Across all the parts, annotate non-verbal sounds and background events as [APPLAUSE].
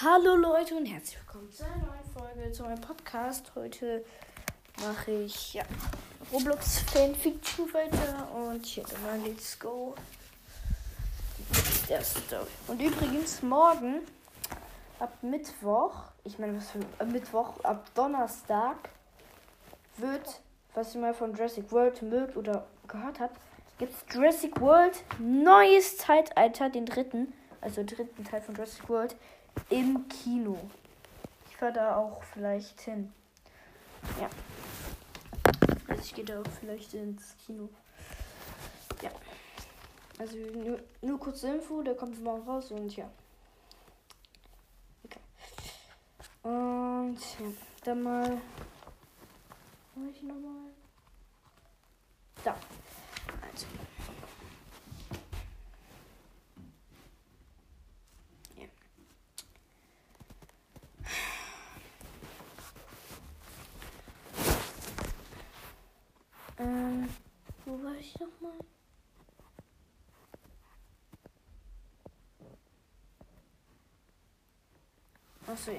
Hallo Leute und herzlich willkommen zu einer neuen Folge zu meinem Podcast. Heute mache ich ja, Roblox Fanfiction weiter und hier mal Let's Go. Der Story. Und übrigens morgen ab Mittwoch, ich meine was für äh, Mittwoch, ab Donnerstag wird, was ihr mal von Jurassic World mögt oder gehört habt, gibt es Jurassic World neues Zeitalter, den dritten, also dritten Teil von Jurassic World im Kino. Ich fahre da auch vielleicht hin. Ja. Also ich gehe da auch vielleicht ins Kino. Ja. Also nur, nur kurze Info, der kommt morgen raus und ja. Okay. Und ja, dann mal. Wo ich nochmal? Da. Also. Ja. Ähm, wo war ich nochmal? Achso, ja.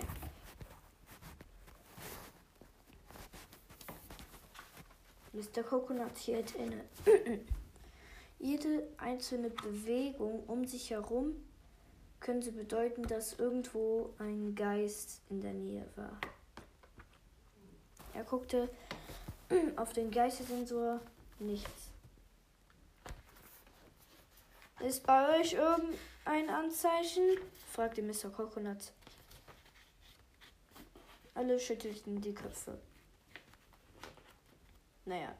Mr. Coconut hielt inne. [CLEARS THROAT] Jede einzelne Bewegung um sich herum könnte bedeuten, dass irgendwo ein Geist in der Nähe war. Er guckte [CLEARS THROAT] auf den Geistesensor nichts. Ist bei euch irgendein Anzeichen? fragte Mr. Coconut. Alle schüttelten die Köpfe. Naja,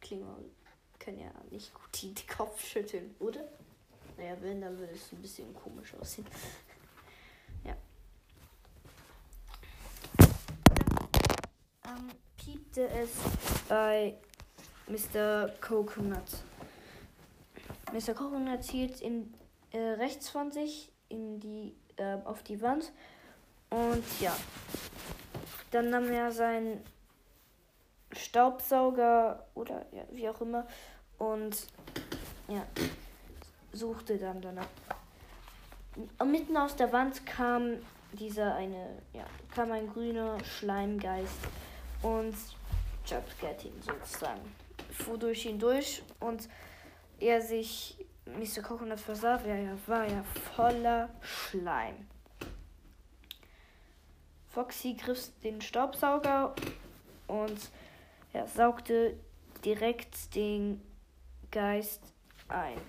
Klingon können ja nicht gut den Kopf schütteln, oder? Naja, wenn, dann würde es ein bisschen komisch aussehen. [LAUGHS] ja. Ähm, piepte es bei Mr. Coconut. Mr. Coconut zielt in, äh, rechts von sich in die, äh, auf die Wand und ja. Dann nahm er seinen Staubsauger oder ja, wie auch immer und ja, suchte dann danach. Und mitten aus der Wand kam dieser eine, ja, kam ein grüner Schleimgeist und jumpscared ihn sozusagen. Fuhr durch ihn durch und er sich, Mr. Coconut versah, er war ja voller Schleim. Foxy griff den Staubsauger und er saugte direkt den Geist ein.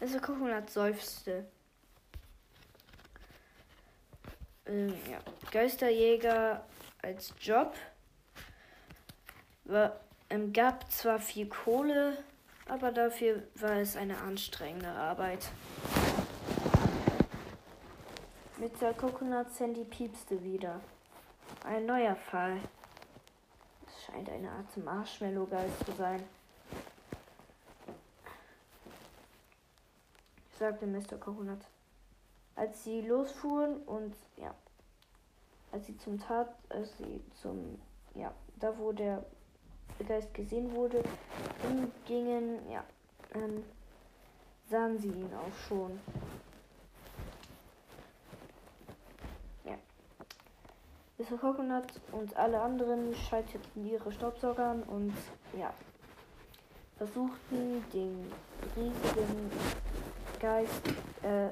Also Coconut seufzte. Ähm, ja. Geisterjäger als Job war, ähm, gab zwar viel Kohle, aber dafür war es eine anstrengende Arbeit. Mit der Coconut Sandy piepste wieder. Ein neuer Fall. Es scheint eine Art Marshmallow-Geist zu sein. Sagte Mr. Coconut. Als sie losfuhren und ja, als sie zum Tat, als sie zum, ja, da wo der Geist gesehen wurde, gingen, ja, ähm, sahen sie ihn auch schon. Ja. Mr. Coconut und alle anderen schalteten ihre Staubsauger an und ja, versuchten den riesigen Geist äh,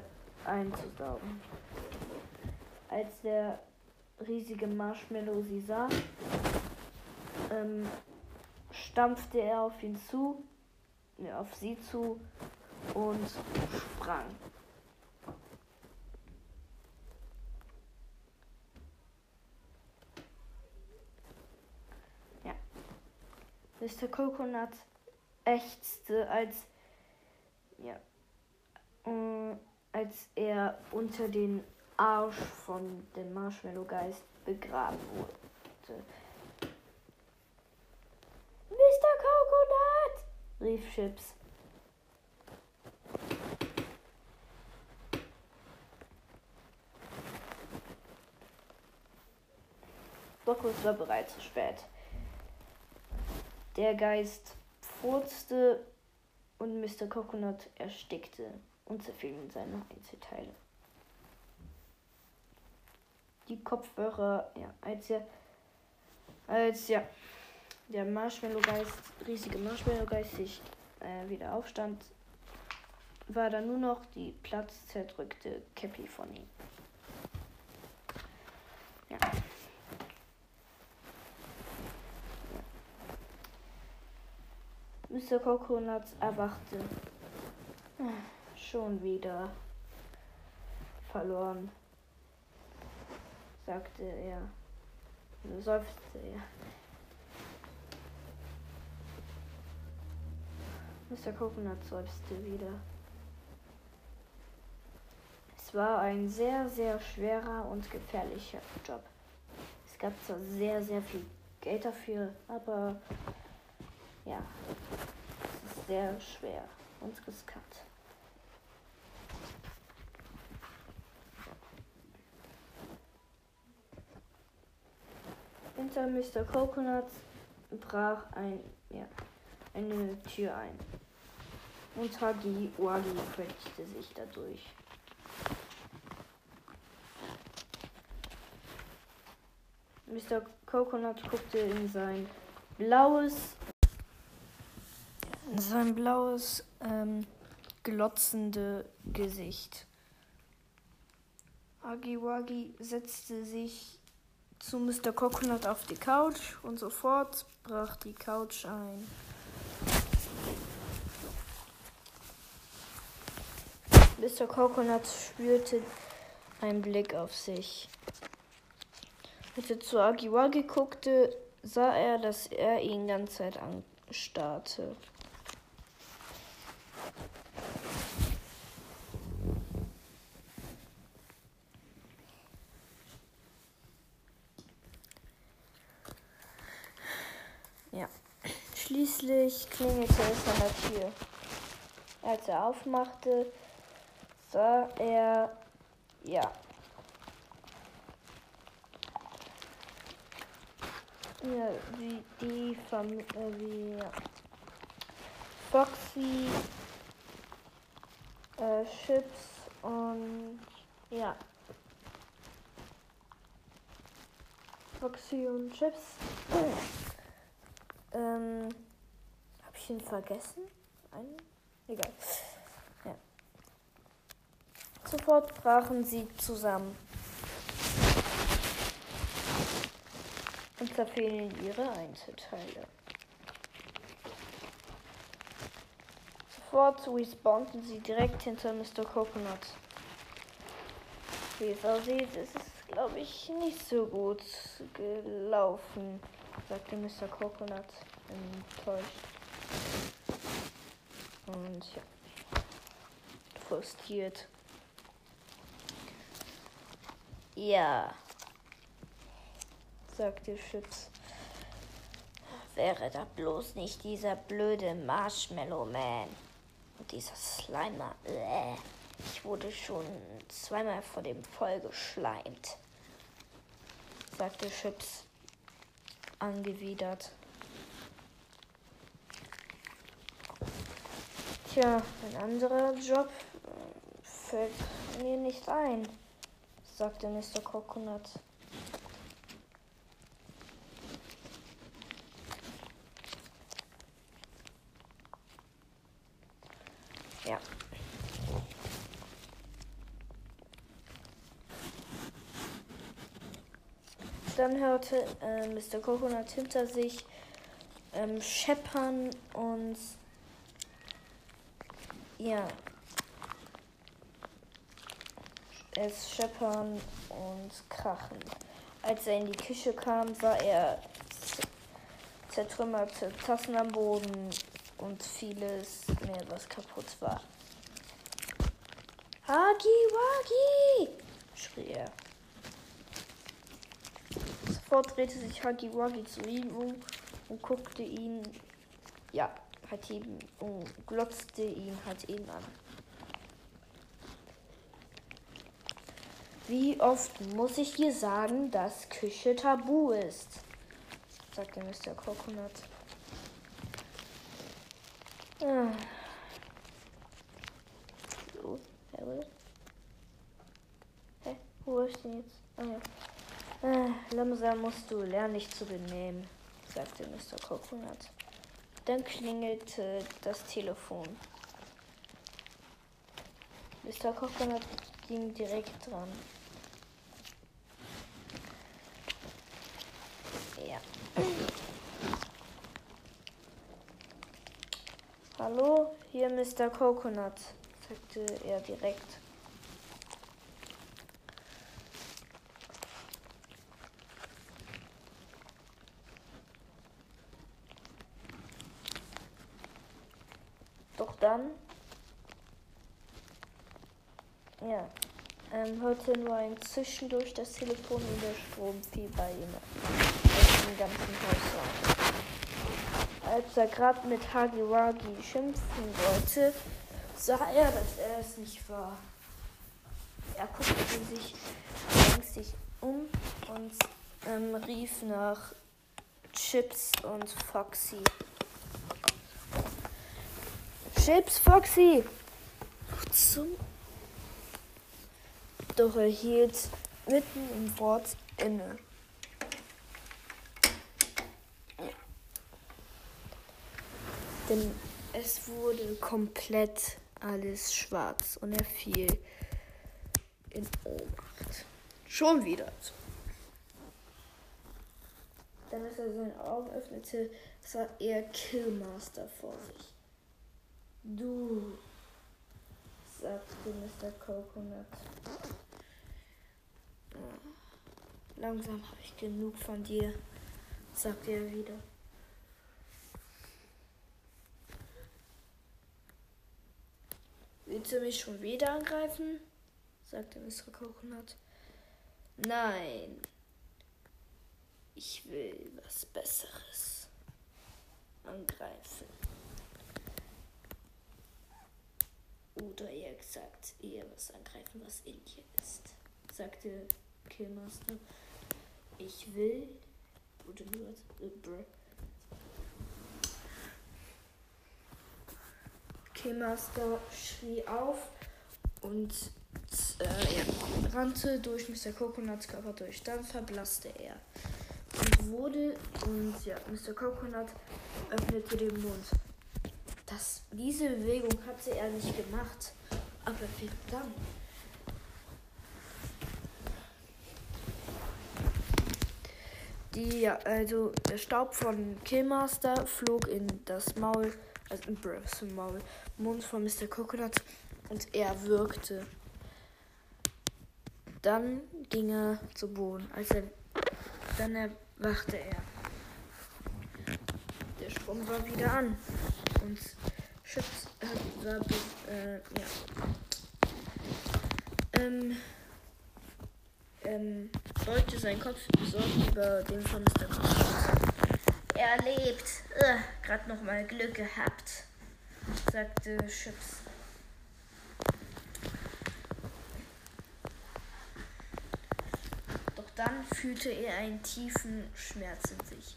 einzusaugen. Als der riesige Marshmallow sie sah, ähm, stampfte er auf ihn zu, ne, auf sie zu und sprang. Ja. Mr. Coconut ächzte, als ja, äh, als er unter den Arsch von dem Marshmallow-Geist begraben wurde. Mr. Coconut! rief Chips. Doch es war bereits zu spät. Der Geist furzte und Mr. Coconut erstickte und zerfiel in seine Einzelteile. Die Kopfhörer, ja, als er, als ja, der Marshmallow-Geist, riesige Marshmallow-Geist sich äh, wieder aufstand, war da nur noch die platzzerdrückte Cappy von ihm. Ja. ja. Mr. Coconuts erwachte. Schon wieder verloren, sagte er. Seufzte er. Mr. Coconut seufzte wieder. Es war ein sehr, sehr schwerer und gefährlicher Job. Es gab zwar sehr, sehr viel Geld dafür, aber ja, es ist sehr schwer und riskant. Hinter Mr. Coconut brach ein, ja, eine Tür ein. Und Hagi Wagi quetschte sich dadurch. Mr. Coconut guckte in sein blaues, in sein blaues, ähm, glotzende Gesicht. Agiwagi setzte sich zu Mr. Coconut auf die Couch und sofort brach die Couch ein. Mr. Coconut spürte einen Blick auf sich. Als er zu Agiwagi guckte, sah er, dass er ihn ganze Zeit anstarrte. Ja. Schließlich klingelte es an der Tür. Als er aufmachte, sah er, ja, ja wie die Familie, äh, wie ja. Foxy, äh, Chips und ja. Foxy und Chips. Ähm, hab ich ihn vergessen? Einen? Egal. Sofort brachen sie zusammen und zerfielen ihre Einzelteile. Sofort respawnten sie direkt hinter Mr. Coconut. Wie es aussieht, ist es, glaube ich, nicht so gut gelaufen, sagte Mr. Coconut enttäuscht. Und ja, frustriert. Ja, sagte Chips. Wäre da bloß nicht dieser blöde Marshmallow Man und dieser Slimer. Bäh. Ich wurde schon zweimal vor dem voll geschleimt, sagte Chips angewidert. Tja, ein anderer Job äh, fällt mir nicht ein sagte Mr. Coconut. Ja. Dann hörte äh, Mr. Coconut hinter sich ähm, scheppern und ja, es scheppern und krachen. Als er in die Küche kam, sah er zertrümmerte Tassen am Boden und vieles mehr, was kaputt war. Hagi Wagi! schrie er. Sofort drehte sich Hagi Wagi zu ihm um und guckte ihn, ja, hat ihn, und glotzte ihn halt eben an. Wie oft muss ich dir sagen, dass Küche tabu ist? sagte Mr. Coconut. Ah. Hä? Wo ist denn jetzt? Ah ja. Ah, langsam musst du lernen, dich zu benehmen, sagte Mr. Coconut. Dann klingelte das Telefon. Mr. Coconut ging direkt dran. Ja. Hallo, hier Mr. Coconut, sagte er direkt. Doch dann, ja, hörte nur ein Zischen durch das Telefon und der Strom fiel bei ihm aus dem ganzen Haus. Als er gerade mit Hagiwagi schimpfen wollte, sah er, dass er es nicht war. Er guckte sich ängstlich um und ähm, rief nach Chips und Foxy. Chips, Foxy! Zum doch er hielt mitten im Wort inne. Denn es wurde komplett alles schwarz und er fiel in Ohnmacht. Schon wieder. Dann, als er seine Augen öffnete, sah er Killmaster vor sich. Du, sagte Mr. Coconut. Langsam habe ich genug von dir, sagte er wieder. Willst du mich schon wieder angreifen? sagte Mr. Coconut. Nein, ich will was Besseres angreifen. Oder eher gesagt, eher was angreifen, was in dir ist, sagte Killmaster. Ich will. Oder nur äh, Killmaster schrie auf und äh, er rannte durch Mr. Coconuts Körper durch. Dann verblasste er und wurde und ja, Mr. Coconut öffnete den Mund. Das, diese Bewegung hatte er nicht gemacht, aber verdammt. Die, also der Staub von Killmaster flog in das Maul, also in Breaths Maul, Mund von Mr. Coconut und er wirkte. Dann ging er zu Boden. Als er, dann erwachte er. Der Strom war wieder an und Chips war, äh, ja. Ähm, ähm, beugte seinen Kopf besorgt über den von Mr. Er lebt. Uh, Gerade noch mal Glück gehabt, sagte Chips. Doch dann fühlte er einen tiefen Schmerz in sich.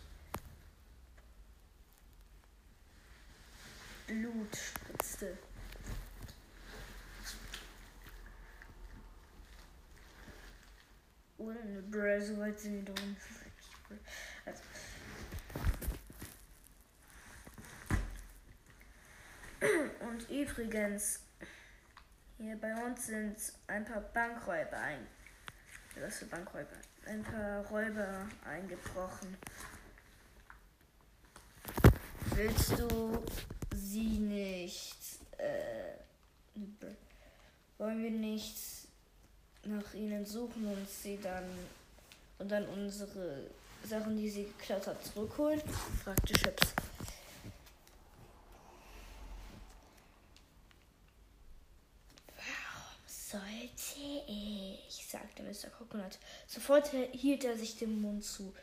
Blut spritzte. Oder eine Bra, so weit sind wir nicht. Also. Und übrigens, hier bei uns sind ein paar Bankräuber ein. Was für Bankräuber? Ein paar Räuber eingebrochen. Willst du sie nicht. Äh, wollen wir nicht nach ihnen suchen und sie dann. Und dann unsere Sachen, die sie geklaut hat, zurückholen? fragte Chips. Warum sollte ich? sagte Mr. Coconut. Sofort hielt er sich den Mund zu.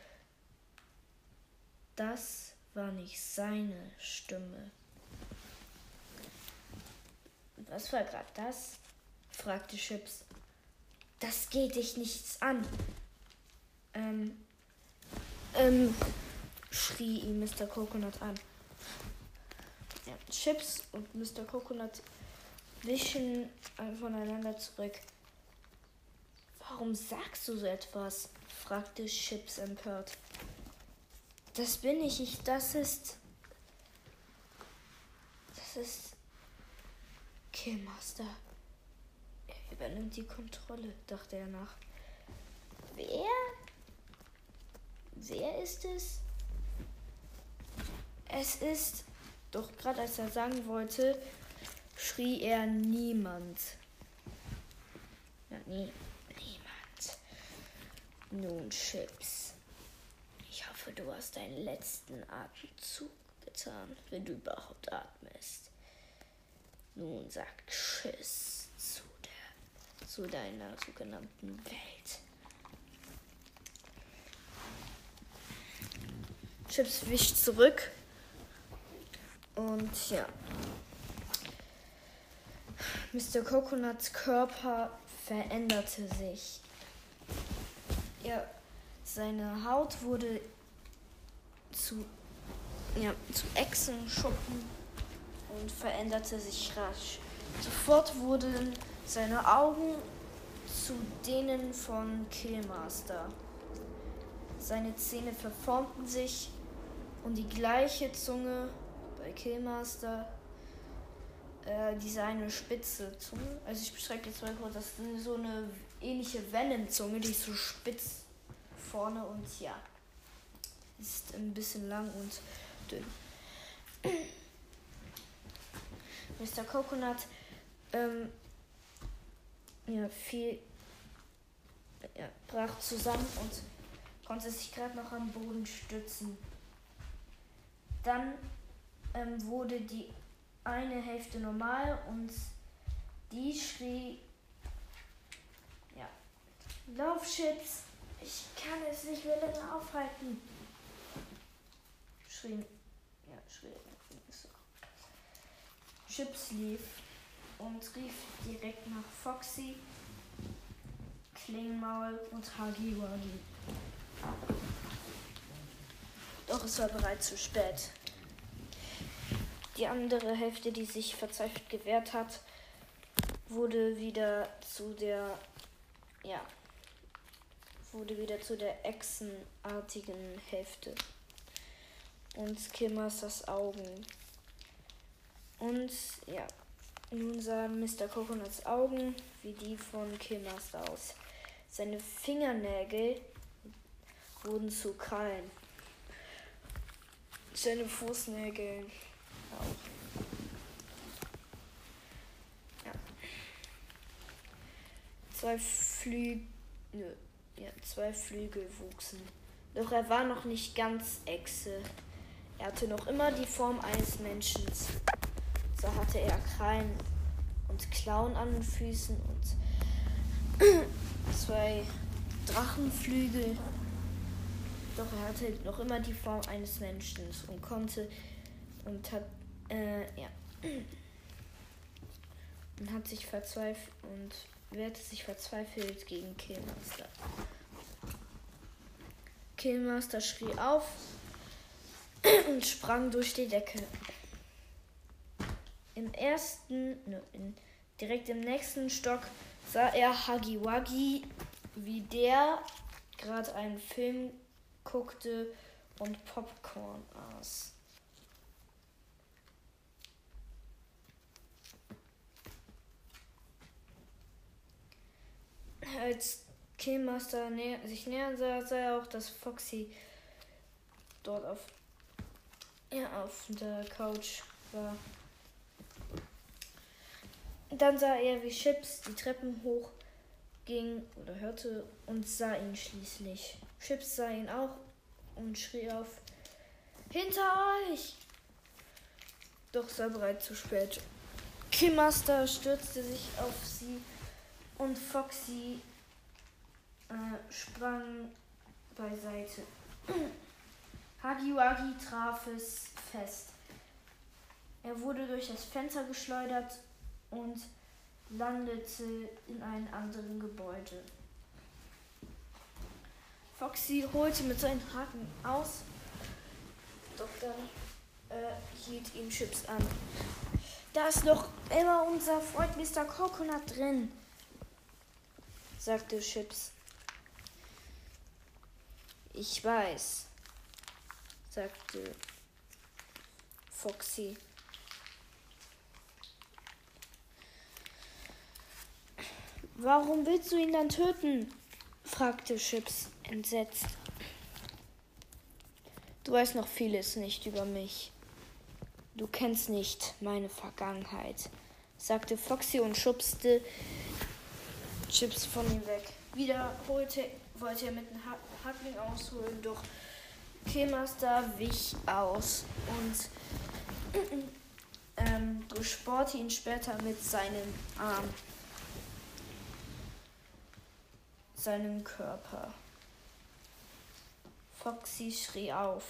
Das war nicht seine Stimme. Was war gerade das? fragte Chips. das geht dich nichts an. Ähm, ähm, schrie ihn Mr. Coconut an. Ja, Chips und Mr. Coconut wischen voneinander zurück. Warum sagst du so etwas? fragte Chips empört. Das bin ich, ich, das ist. Das ist. Killmaster. Er übernimmt die Kontrolle, dachte er nach. Wer? Wer ist es? Es ist. Doch gerade als er sagen wollte, schrie er niemand. Ja, nie, niemand. Nun, Chips. Ich hoffe, du hast deinen letzten Atemzug getan, wenn du überhaupt atmest. Nun sag Tschüss zu, der, zu deiner sogenannten Welt. Chips wischt zurück. Und ja. Mr. Coconuts Körper veränderte sich. Ja, seine Haut wurde zu, ja, zu Echsenschuppen und veränderte sich rasch. Sofort wurden seine Augen zu denen von Killmaster. Seine Zähne verformten sich und die gleiche Zunge bei Killmaster äh, diese eine spitze Zunge. Also ich beschreibe jetzt mal kurz, das ist so eine ähnliche Venom-Zunge, die ist so spitz vorne und ja, ist ein bisschen lang und dünn. [CLEARS THROAT] Mr. Coconut ähm, ja, viel ja, brach zusammen und konnte sich gerade noch am Boden stützen. Dann ähm, wurde die eine Hälfte normal und die schrie, ja, Laufchips, ich kann es nicht mehr länger aufhalten. Schrie, ja, schrie. Chips lief und rief direkt nach Foxy, Klingmaul und Hagi Wagi. Doch es war bereits zu spät. Die andere Hälfte, die sich verzweifelt gewehrt hat, wurde wieder zu der, ja, wurde wieder zu der echsenartigen Hälfte. Und Skimmer's Augen. Und ja, nun sahen Mr. Coconuts Augen wie die von Killmaster aus. Seine Fingernägel wurden zu Krallen. Seine Fußnägel auch. Ja. Zwei Flügel, ja, zwei Flügel wuchsen. Doch er war noch nicht ganz Echse. Er hatte noch immer die Form eines Menschen. So hatte er Krallen und Klauen an den Füßen und [CLEARS THROAT] zwei Drachenflügel. Doch er hatte noch immer die Form eines Menschen und konnte und hat äh, ja. [CLEARS THROAT] Und hat sich verzweifelt und wehrte sich verzweifelt gegen Killmaster. Killmaster schrie auf [CLEARS THROAT] und sprang durch die Decke. Im ersten, ne, in, direkt im nächsten Stock sah er Hagiwagi, wie der gerade einen Film guckte und Popcorn aß. Als Killmaster nä sich nähern sah, sah er auch, dass Foxy dort auf, ja, auf der Couch war. Dann sah er, wie Chips die Treppen hoch ging oder hörte und sah ihn schließlich. Chips sah ihn auch und schrie auf: Hinter euch! Doch war bereits zu spät. Killmaster stürzte sich auf sie und Foxy äh, sprang beiseite. [CLEARS THROAT] Hagiwagi traf es fest. Er wurde durch das Fenster geschleudert und landete in einem anderen Gebäude. Foxy holte mit seinen Haken aus, doch dann äh, hielt ihn Chips an. Da ist noch immer unser Freund Mr. Coconut drin, sagte Chips. Ich weiß, sagte Foxy. Warum willst du ihn dann töten? fragte Chips entsetzt. Du weißt noch vieles nicht über mich. Du kennst nicht meine Vergangenheit, sagte Foxy und schubste Chips von ihm weg. Wieder holte, wollte er mit dem Hackling ausholen, doch Kemaster wich aus und [CLEARS THROAT] ähm, durchbohrte ihn später mit seinem Arm seinen Körper. Foxy schrie auf.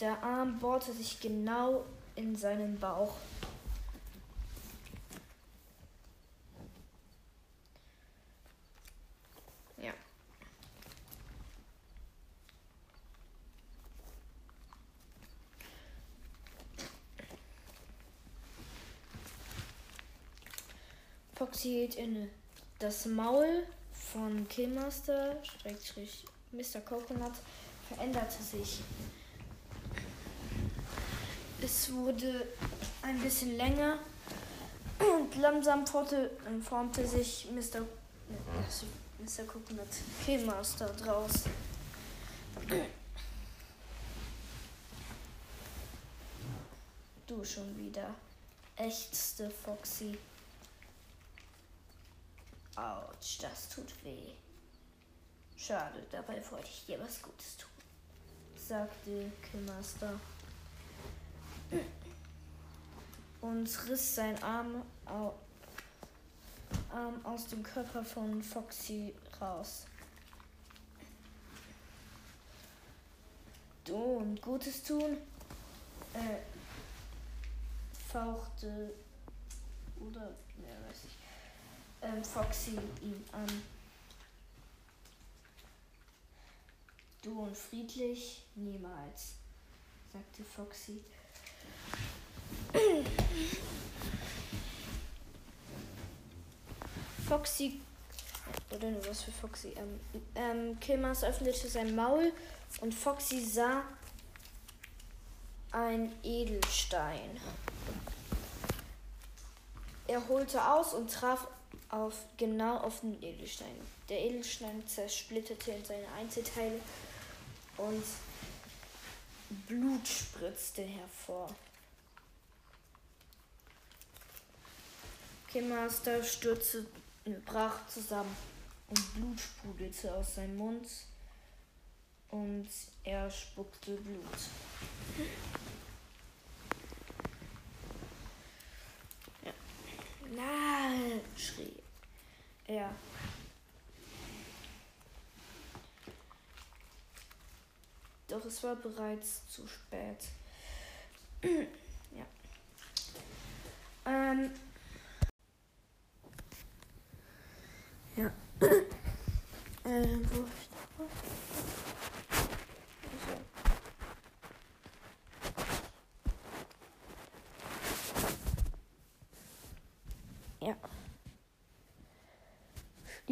Der Arm bohrte sich genau in seinen Bauch. Ja. Foxy hielt inne. Das Maul von Killmaster, Schrägstrich Mr. Coconut, veränderte sich. Es wurde ein bisschen länger und langsam formte, sich Mr. Mr. Coconut Killmaster draus. Du schon wieder, ächzte Foxy. Autsch, das tut weh. Schade, dabei wollte ich dir was Gutes tun, sagte Killmaster und riss seinen Arm, Arm aus dem Körper von Foxy raus. Du und Gutes tun? Äh, fauchte oder, ja, weiß ich ähm, Foxy ihn an. Du und friedlich? Niemals, sagte Foxy. Foxy, oder nur was für Foxy? Ähm, ähm, Kilmas öffnete sein Maul und Foxy sah ein Edelstein. Er holte aus und traf auf, genau auf den Edelstein. Der Edelstein zersplitterte in seine Einzelteile und Blut spritzte hervor. Kemaster stürzte, brach zusammen und Blut sprudelte aus seinem Mund und er spuckte Blut. Na, schrie ja. Doch es war bereits zu spät. [CLEARS THROAT] ja. Ähm. Ja. [CLEARS THROAT] äh, wo ich da Ja.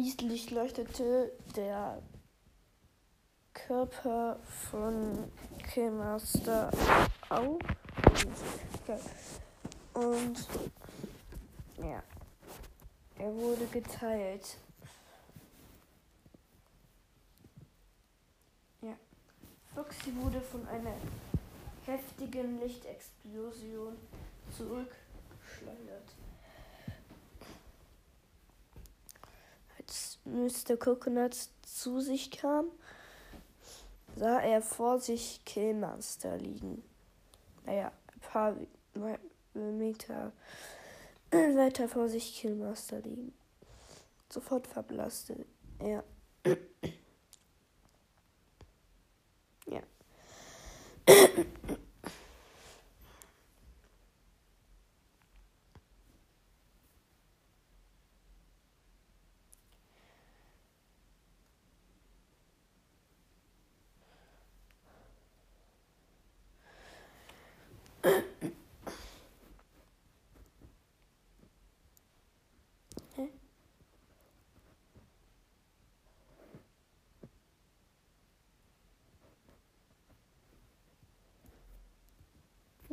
Schließlich leuchtete der Körper von Killmaster auf. Und ja, er wurde geteilt. Ja, Foxy wurde von einer heftigen Lichtexplosion zurückschleudert. Mr. Coconut zu sich kam, sah er vor sich Killmaster liegen. Naja, ein paar Meter [CLEARS THROAT] weiter vor sich Killmaster liegen. Sofort verblasste er. [CLEARS THROAT] ja. [CLEARS THROAT]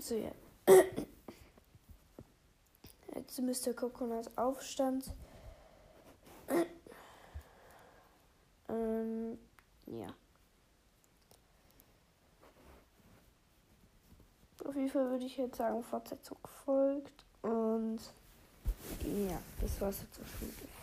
So. Jetzt Mr. Coconut [COUGHS] Aufstand. [COUGHS] ähm, ja. Auf jeden Fall würde ich jetzt sagen, Fortsetzung folgt. Und ja, das war's jetzt auch schon.